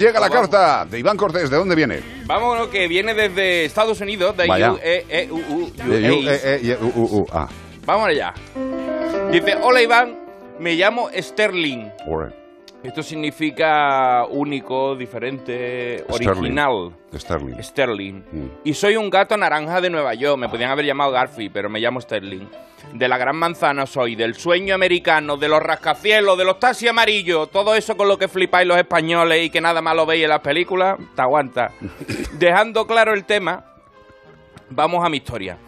Llega la carta de Iván Cortés. ¿De dónde viene? Vamos, que viene desde Estados Unidos, de Vaya. UEEUU. De U, E, E, y, U, U, U, A. Vamos allá. Dice, hola Iván, me llamo Sterling. Esto significa único, diferente, original. Sterling. Sterling. Mm. Y soy un gato naranja de Nueva York. Me podían haber llamado Garfield, pero me llamo Sterling. De la Gran Manzana soy, del sueño americano, de los rascacielos, de los taxis amarillos. Todo eso con lo que flipáis los españoles y que nada más lo veis en las películas, te aguanta. Dejando claro el tema, vamos a mi historia.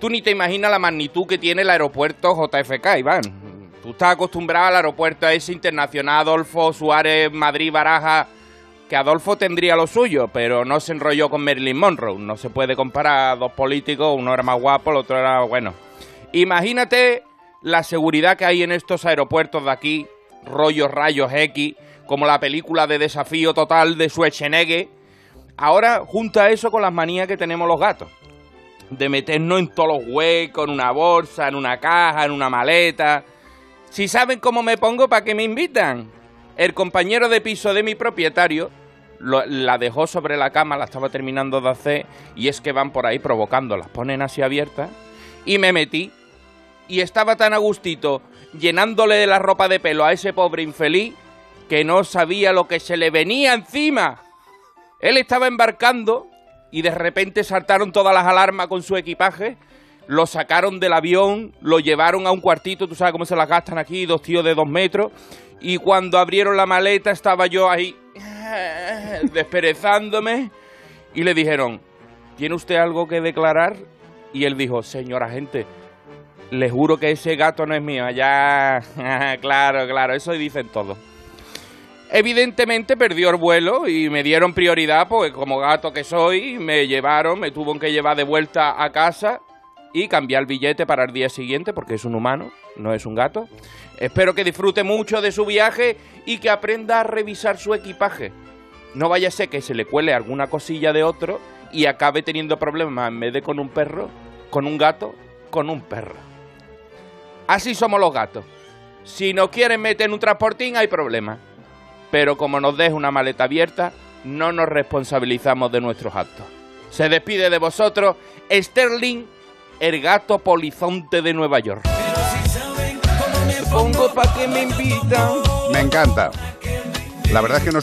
Tú ni te imaginas la magnitud que tiene el aeropuerto JFK, Iván. Tú estás acostumbrado al aeropuerto ese internacional Adolfo Suárez, Madrid, Baraja, que Adolfo tendría lo suyo, pero no se enrolló con Marilyn Monroe. No se puede comparar a dos políticos, uno era más guapo, el otro era bueno. Imagínate la seguridad que hay en estos aeropuertos de aquí, rollos rayos X, como la película de desafío total de Schwarzenegger. Ahora junta eso con las manías que tenemos los gatos de meternos en todos los huecos, en una bolsa, en una caja, en una maleta. Si saben cómo me pongo, ¿para qué me invitan? El compañero de piso de mi propietario lo- la dejó sobre la cama, la estaba terminando de hacer, y es que van por ahí provocando, las ponen así abiertas, y me metí, y estaba tan a gustito, llenándole de la ropa de pelo a ese pobre infeliz, que no sabía lo que se le venía encima. Él estaba embarcando y de repente saltaron todas las alarmas con su equipaje, lo sacaron del avión, lo llevaron a un cuartito, tú sabes cómo se las gastan aquí, dos tíos de dos metros, y cuando abrieron la maleta estaba yo ahí desperezándome y le dijeron, ¿tiene usted algo que declarar? Y él dijo, señor agente, le juro que ese gato no es mío, ya, claro, claro, eso dicen todos. Evidentemente perdió el vuelo y me dieron prioridad, porque como gato que soy, me llevaron, me tuvo que llevar de vuelta a casa y cambiar el billete para el día siguiente, porque es un humano, no es un gato. Espero que disfrute mucho de su viaje y que aprenda a revisar su equipaje. No vaya a ser que se le cuele alguna cosilla de otro y acabe teniendo problemas en vez de con un perro, con un gato, con un perro. Así somos los gatos. Si nos quieren meter en un transportín hay problema. Pero como nos deja una maleta abierta, no nos responsabilizamos de nuestros actos. Se despide de vosotros Sterling, el gato polizonte de Nueva York. Pongo pa' que me invitan. Me encanta. La verdad es que nosotros